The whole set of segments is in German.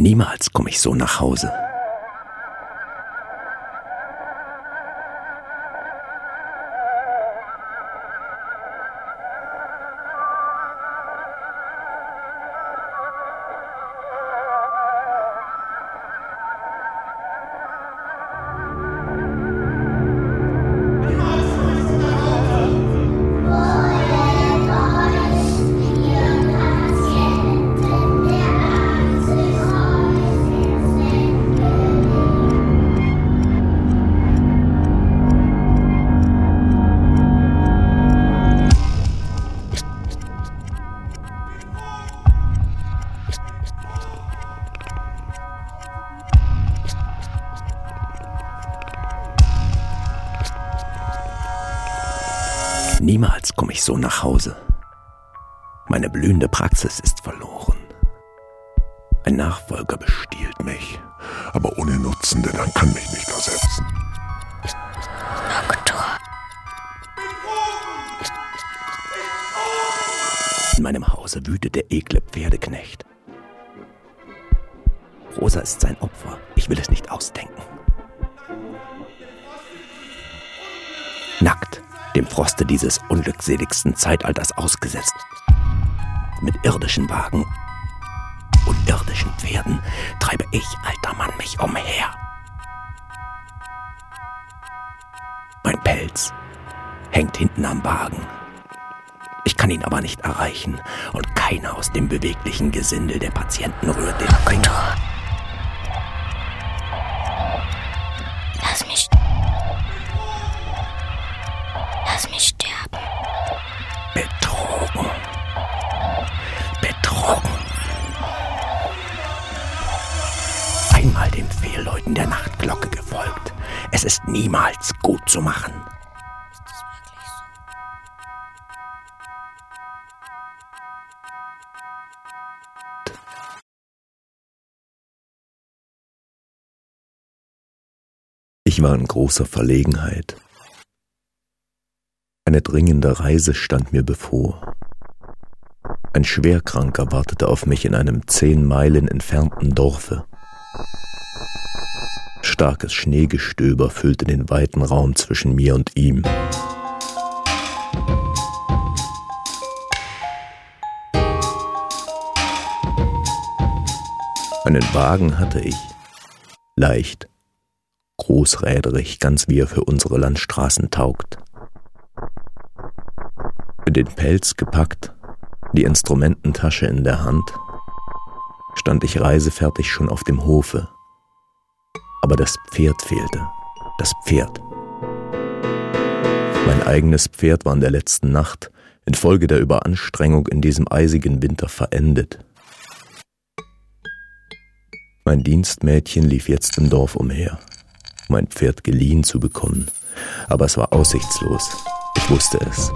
Niemals komme ich so nach Hause. So nach Hause. Meine blühende Praxis ist verloren. Ein Nachfolger bestiehlt mich. Aber ohne Nutzen, denn er kann mich nicht ersetzen. In meinem Hause wütet der ekle Pferdeknecht. Rosa ist sein Opfer. Ich will es nicht ausdenken. Nackt dem Froste dieses unglückseligsten Zeitalters ausgesetzt. Mit irdischen Wagen und irdischen Pferden treibe ich, alter Mann, mich umher. Mein Pelz hängt hinten am Wagen. Ich kann ihn aber nicht erreichen und keiner aus dem beweglichen Gesindel der Patienten rührt den Finger. Fehlläuten der Nachtglocke gefolgt. Es ist niemals gut zu machen. Ich war in großer Verlegenheit. Eine dringende Reise stand mir bevor. Ein Schwerkranker wartete auf mich in einem zehn Meilen entfernten Dorfe. Starkes Schneegestöber füllte den weiten Raum zwischen mir und ihm. Einen Wagen hatte ich, leicht, großräderig, ganz wie er für unsere Landstraßen taugt. Mit den Pelz gepackt, die Instrumententasche in der Hand, stand ich reisefertig schon auf dem Hofe. Aber das Pferd fehlte. Das Pferd. Mein eigenes Pferd war in der letzten Nacht infolge der Überanstrengung in diesem eisigen Winter verendet. Mein Dienstmädchen lief jetzt im Dorf umher, um ein Pferd geliehen zu bekommen, aber es war aussichtslos. Ich wusste es.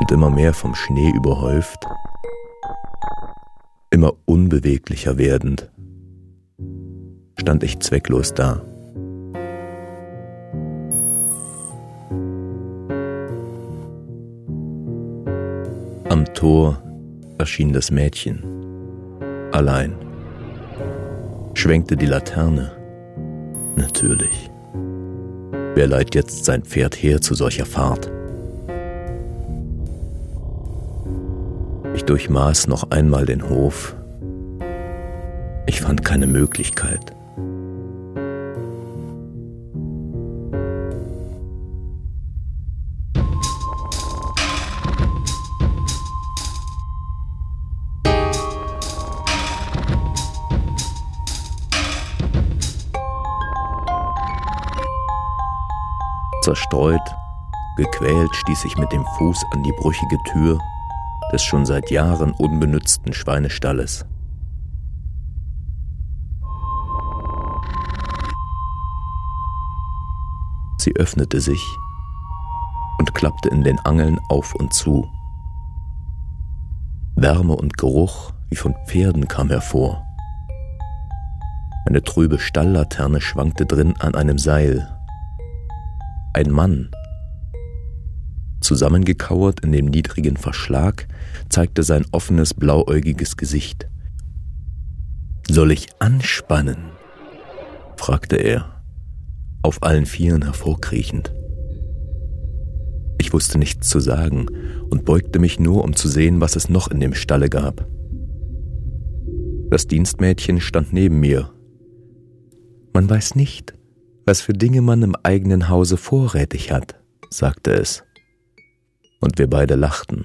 Und immer mehr vom Schnee überhäuft, immer unbeweglicher werdend, stand ich zwecklos da. Am Tor erschien das Mädchen, allein, schwenkte die Laterne. Natürlich. Wer leiht jetzt sein Pferd her zu solcher Fahrt? Ich durchmaß noch einmal den Hof. Ich fand keine Möglichkeit. Zerstreut, gequält stieß ich mit dem Fuß an die brüchige Tür des schon seit Jahren unbenützten Schweinestalles. Sie öffnete sich und klappte in den Angeln auf und zu. Wärme und Geruch wie von Pferden kam hervor. Eine trübe Stalllaterne schwankte drin an einem Seil. Ein Mann, Zusammengekauert in dem niedrigen Verschlag zeigte sein offenes blauäugiges Gesicht. Soll ich anspannen? fragte er, auf allen Vieren hervorkriechend. Ich wusste nichts zu sagen und beugte mich nur, um zu sehen, was es noch in dem Stalle gab. Das Dienstmädchen stand neben mir. Man weiß nicht, was für Dinge man im eigenen Hause vorrätig hat, sagte es. Und wir beide lachten.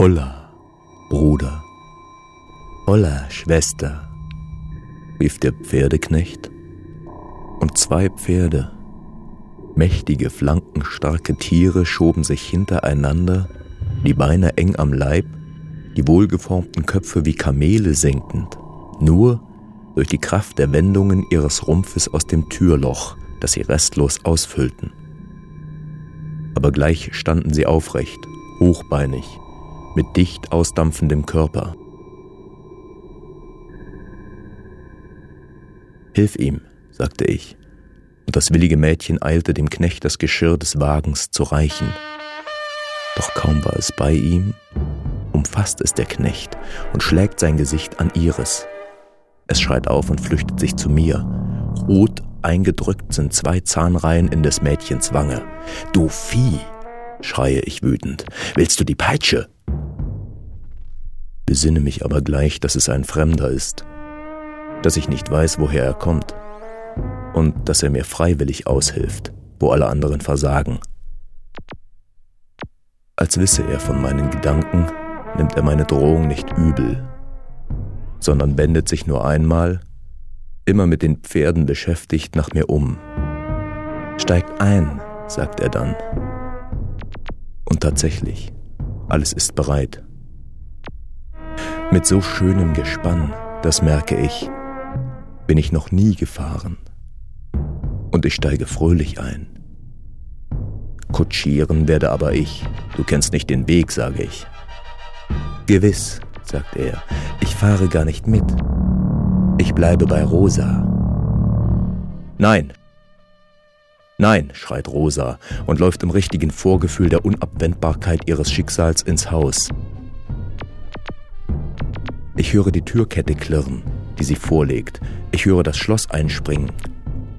Holla, Bruder. Holla, Schwester, rief der Pferdeknecht. Und zwei Pferde, mächtige, flankenstarke Tiere, schoben sich hintereinander, die Beine eng am Leib, die wohlgeformten Köpfe wie Kamele senkend, nur durch die Kraft der Wendungen ihres Rumpfes aus dem Türloch, das sie restlos ausfüllten. Aber gleich standen sie aufrecht, hochbeinig, mit dicht ausdampfendem Körper. Hilf ihm, sagte ich, und das willige Mädchen eilte dem Knecht das Geschirr des Wagens zu reichen. Doch kaum war es bei ihm, umfasst es der Knecht und schlägt sein Gesicht an ihres. Es schreit auf und flüchtet sich zu mir. Rot eingedrückt sind zwei Zahnreihen in des Mädchens Wange. Du Vieh! schreie ich wütend. Willst du die Peitsche? besinne mich aber gleich, dass es ein Fremder ist, dass ich nicht weiß, woher er kommt und dass er mir freiwillig aushilft, wo alle anderen versagen. Als wisse er von meinen Gedanken, nimmt er meine Drohung nicht übel, sondern wendet sich nur einmal, immer mit den Pferden beschäftigt, nach mir um. Steigt ein, sagt er dann. Und tatsächlich, alles ist bereit. Mit so schönem Gespann, das merke ich, bin ich noch nie gefahren. Und ich steige fröhlich ein. Kutschieren werde aber ich. Du kennst nicht den Weg, sage ich. Gewiss, sagt er, ich fahre gar nicht mit. Ich bleibe bei Rosa. Nein. Nein, schreit Rosa und läuft im richtigen Vorgefühl der Unabwendbarkeit ihres Schicksals ins Haus. Ich höre die Türkette klirren, die sie vorlegt. Ich höre das Schloss einspringen.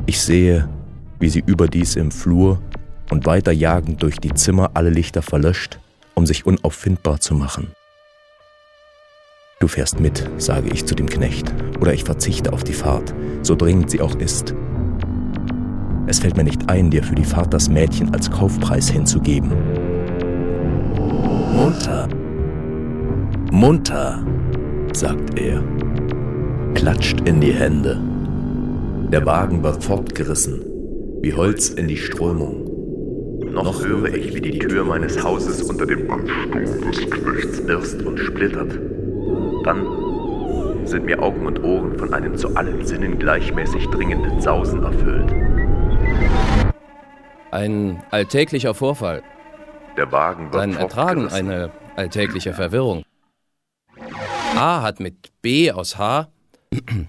Ich sehe, wie sie überdies im Flur und weiter jagend durch die Zimmer alle Lichter verlöscht, um sich unauffindbar zu machen. Du fährst mit, sage ich zu dem Knecht, oder ich verzichte auf die Fahrt, so dringend sie auch ist. Es fällt mir nicht ein, dir für die Fahrt das Mädchen als Kaufpreis hinzugeben. Munter! Munter! sagt er, klatscht in die Hände. Der Wagen wird fortgerissen, wie Holz in die Strömung. Noch höre ich, wie die Tür meines Hauses unter dem Ansturm des Knechts irst und splittert. Dann sind mir Augen und Ohren von einem zu allen Sinnen gleichmäßig dringenden Sausen erfüllt. Ein alltäglicher Vorfall. Der Wagen wird Sein Ertragen eine alltägliche Verwirrung. A hat mit B aus H.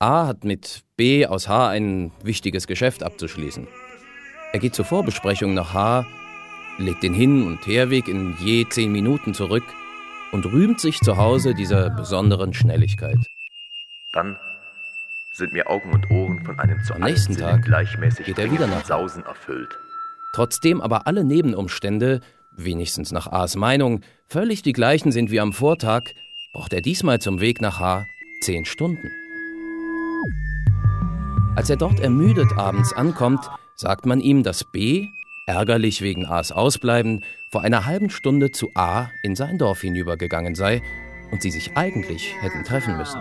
A hat mit B aus H ein wichtiges Geschäft abzuschließen. Er geht zur Vorbesprechung nach H, legt den Hin- und Herweg in je zehn Minuten zurück und rühmt sich zu Hause dieser besonderen Schnelligkeit. Dann sind mir Augen und Ohren von einem zu Am nächsten Tag gleichmäßig geht er wieder nach. Sausen erfüllt. Trotzdem aber alle Nebenumstände, wenigstens nach A's Meinung, völlig die gleichen sind wie am Vortag, braucht er diesmal zum Weg nach H zehn Stunden. Als er dort ermüdet abends ankommt, sagt man ihm, dass B, ärgerlich wegen A's Ausbleiben, vor einer halben Stunde zu A in sein Dorf hinübergegangen sei und sie sich eigentlich hätten treffen müssen.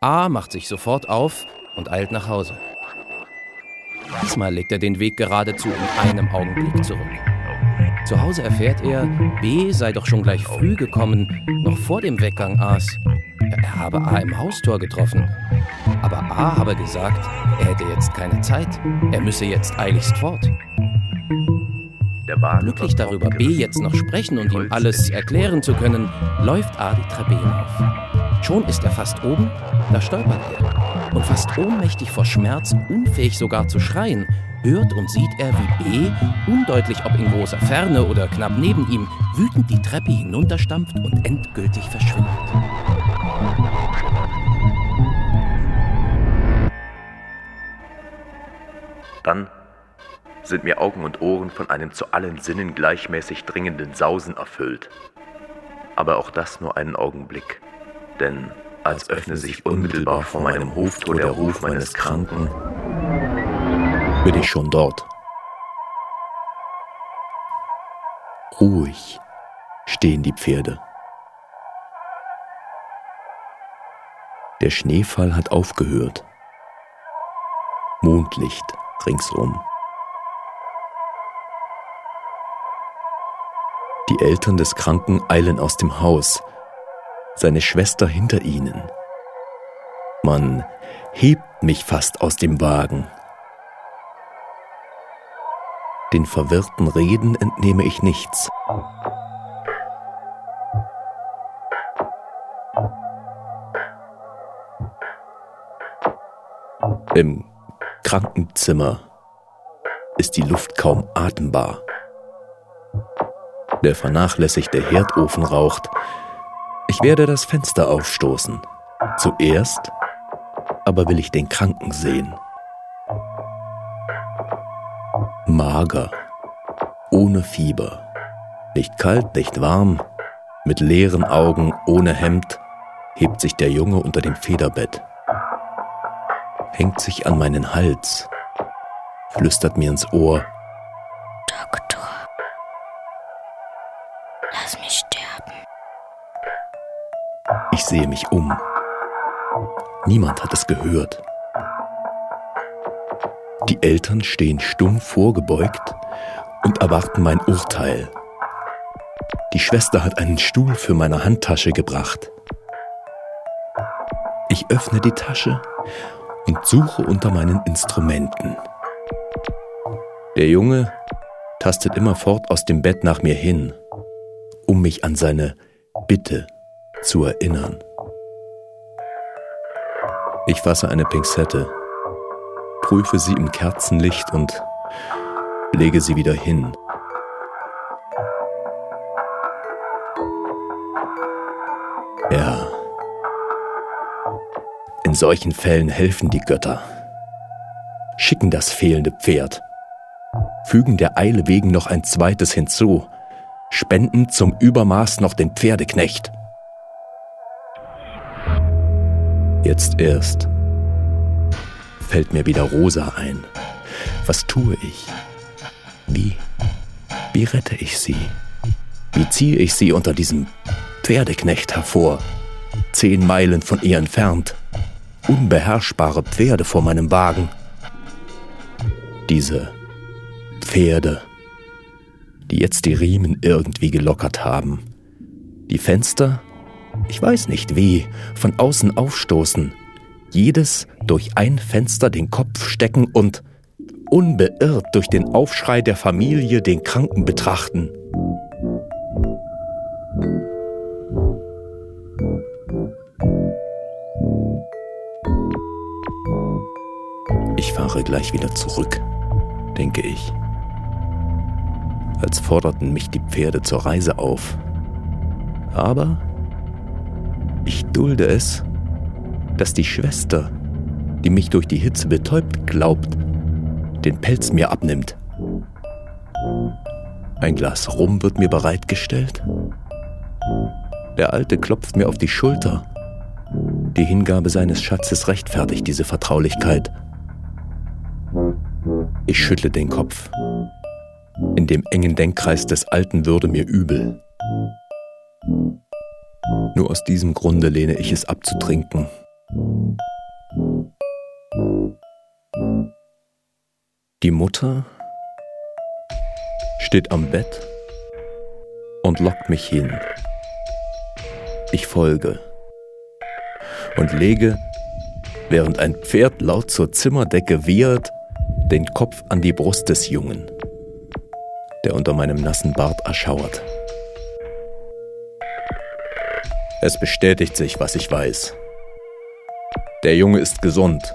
A macht sich sofort auf und eilt nach Hause. Diesmal legt er den Weg geradezu in einem Augenblick zurück. Zu Hause erfährt er, B sei doch schon gleich früh gekommen, noch vor dem Weggang A's. Er habe A im Haustor getroffen. Aber A habe gesagt, er hätte jetzt keine Zeit. Er müsse jetzt eiligst fort. Glücklich darüber, B jetzt noch sprechen und ihm alles erklären zu können, läuft A die Treppe hinauf. Schon ist er fast oben, da stolpert er. Und fast ohnmächtig vor Schmerz, unfähig sogar zu schreien, hört und sieht er, wie B, undeutlich ob in großer Ferne oder knapp neben ihm, wütend die Treppe hinunterstampft und endgültig verschwindet. Dann sind mir Augen und Ohren von einem zu allen Sinnen gleichmäßig dringenden Sausen erfüllt. Aber auch das nur einen Augenblick, denn als öffne sich unmittelbar vor meinem Hoftor der Ruf meines Kranken, bin ich schon dort. Ruhig stehen die Pferde. Der Schneefall hat aufgehört. Mondlicht ringsum. Eltern des Kranken eilen aus dem Haus, seine Schwester hinter ihnen. Man hebt mich fast aus dem Wagen. Den verwirrten Reden entnehme ich nichts. Im Krankenzimmer ist die Luft kaum atembar. Der vernachlässigte Herdofen raucht. Ich werde das Fenster aufstoßen. Zuerst aber will ich den Kranken sehen. Mager, ohne Fieber, nicht kalt, nicht warm, mit leeren Augen, ohne Hemd, hebt sich der Junge unter dem Federbett, hängt sich an meinen Hals, flüstert mir ins Ohr. Lass mich sterben. Ich sehe mich um. Niemand hat es gehört. Die Eltern stehen stumm vorgebeugt und erwarten mein Urteil. Die Schwester hat einen Stuhl für meine Handtasche gebracht. Ich öffne die Tasche und suche unter meinen Instrumenten. Der Junge tastet immerfort aus dem Bett nach mir hin, um mich an seine Bitte zu erinnern. Ich fasse eine Pinzette prüfe sie im Kerzenlicht und lege sie wieder hin. Ja. In solchen Fällen helfen die Götter. Schicken das fehlende Pferd. Fügen der Eile wegen noch ein zweites hinzu. Spenden zum Übermaß noch den Pferdeknecht. Jetzt erst fällt mir wieder Rosa ein. Was tue ich? Wie? Wie rette ich sie? Wie ziehe ich sie unter diesem Pferdeknecht hervor? Zehn Meilen von ihr entfernt. Unbeherrschbare Pferde vor meinem Wagen. Diese Pferde, die jetzt die Riemen irgendwie gelockert haben. Die Fenster, ich weiß nicht wie, von außen aufstoßen jedes durch ein Fenster den Kopf stecken und unbeirrt durch den Aufschrei der Familie den Kranken betrachten. Ich fahre gleich wieder zurück, denke ich. Als forderten mich die Pferde zur Reise auf. Aber ich dulde es dass die Schwester, die mich durch die Hitze betäubt, glaubt, den Pelz mir abnimmt. Ein Glas Rum wird mir bereitgestellt. Der Alte klopft mir auf die Schulter. Die Hingabe seines Schatzes rechtfertigt diese Vertraulichkeit. Ich schüttle den Kopf. In dem engen Denkkreis des Alten würde mir übel. Nur aus diesem Grunde lehne ich es ab zu trinken. Die Mutter steht am Bett und lockt mich hin. Ich folge und lege, während ein Pferd laut zur Zimmerdecke wiehert, den Kopf an die Brust des Jungen. Der unter meinem nassen Bart erschauert. Es bestätigt sich, was ich weiß. Der Junge ist gesund.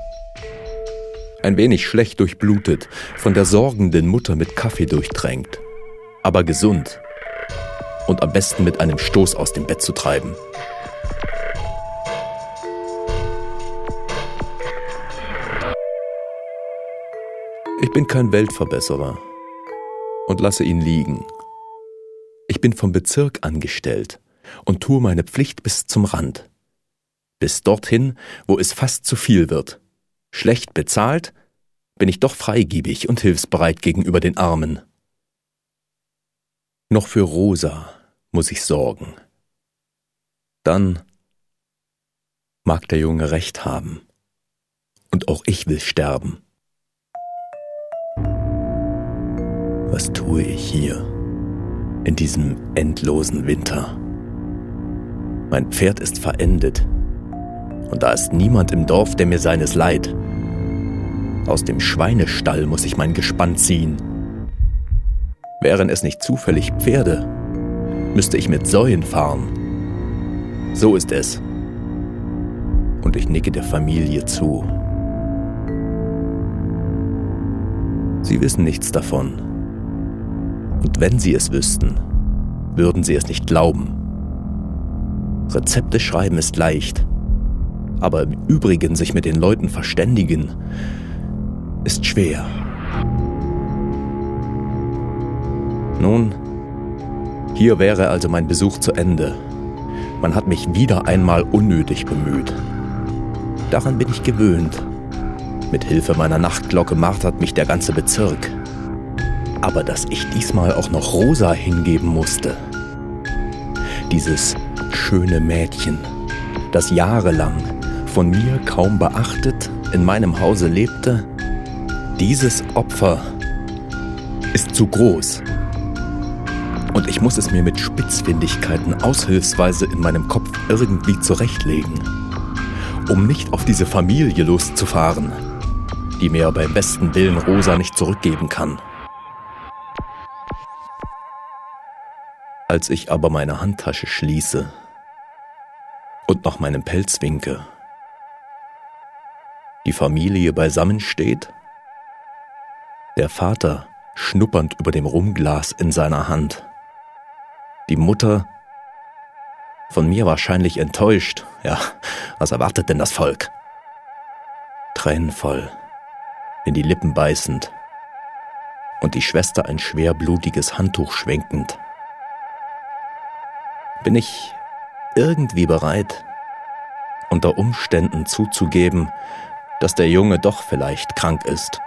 Ein wenig schlecht durchblutet, von der sorgenden Mutter mit Kaffee durchtränkt, aber gesund und am besten mit einem Stoß aus dem Bett zu treiben. Ich bin kein Weltverbesserer und lasse ihn liegen. Ich bin vom Bezirk angestellt und tue meine Pflicht bis zum Rand. Bis dorthin, wo es fast zu viel wird. Schlecht bezahlt, bin ich doch freigiebig und hilfsbereit gegenüber den Armen. Noch für Rosa muss ich sorgen. Dann mag der Junge recht haben. Und auch ich will sterben. Was tue ich hier in diesem endlosen Winter? Mein Pferd ist verendet und da ist niemand im Dorf, der mir seines leid. Aus dem Schweinestall muss ich mein Gespann ziehen. Wären es nicht zufällig Pferde, müsste ich mit Säuen fahren. So ist es. Und ich nicke der Familie zu. Sie wissen nichts davon. Und wenn sie es wüssten, würden sie es nicht glauben. Rezepte schreiben ist leicht, aber im Übrigen sich mit den Leuten verständigen ist schwer. Nun, hier wäre also mein Besuch zu Ende. Man hat mich wieder einmal unnötig bemüht. Daran bin ich gewöhnt. Mit Hilfe meiner Nachtglocke martert mich der ganze Bezirk aber dass ich diesmal auch noch Rosa hingeben musste. Dieses schöne Mädchen, das jahrelang von mir kaum beachtet in meinem Hause lebte, dieses Opfer ist zu groß. Und ich muss es mir mit Spitzfindigkeiten aushilfsweise in meinem Kopf irgendwie zurechtlegen, um nicht auf diese Familie loszufahren, die mir beim besten Willen Rosa nicht zurückgeben kann. Als ich aber meine Handtasche schließe und nach meinem Pelz winke, die Familie beisammen steht, der Vater schnuppernd über dem Rumglas in seiner Hand, die Mutter von mir wahrscheinlich enttäuscht, ja, was erwartet denn das Volk? Tränenvoll, in die Lippen beißend und die Schwester ein schwer blutiges Handtuch schwenkend bin ich irgendwie bereit, unter Umständen zuzugeben, dass der Junge doch vielleicht krank ist.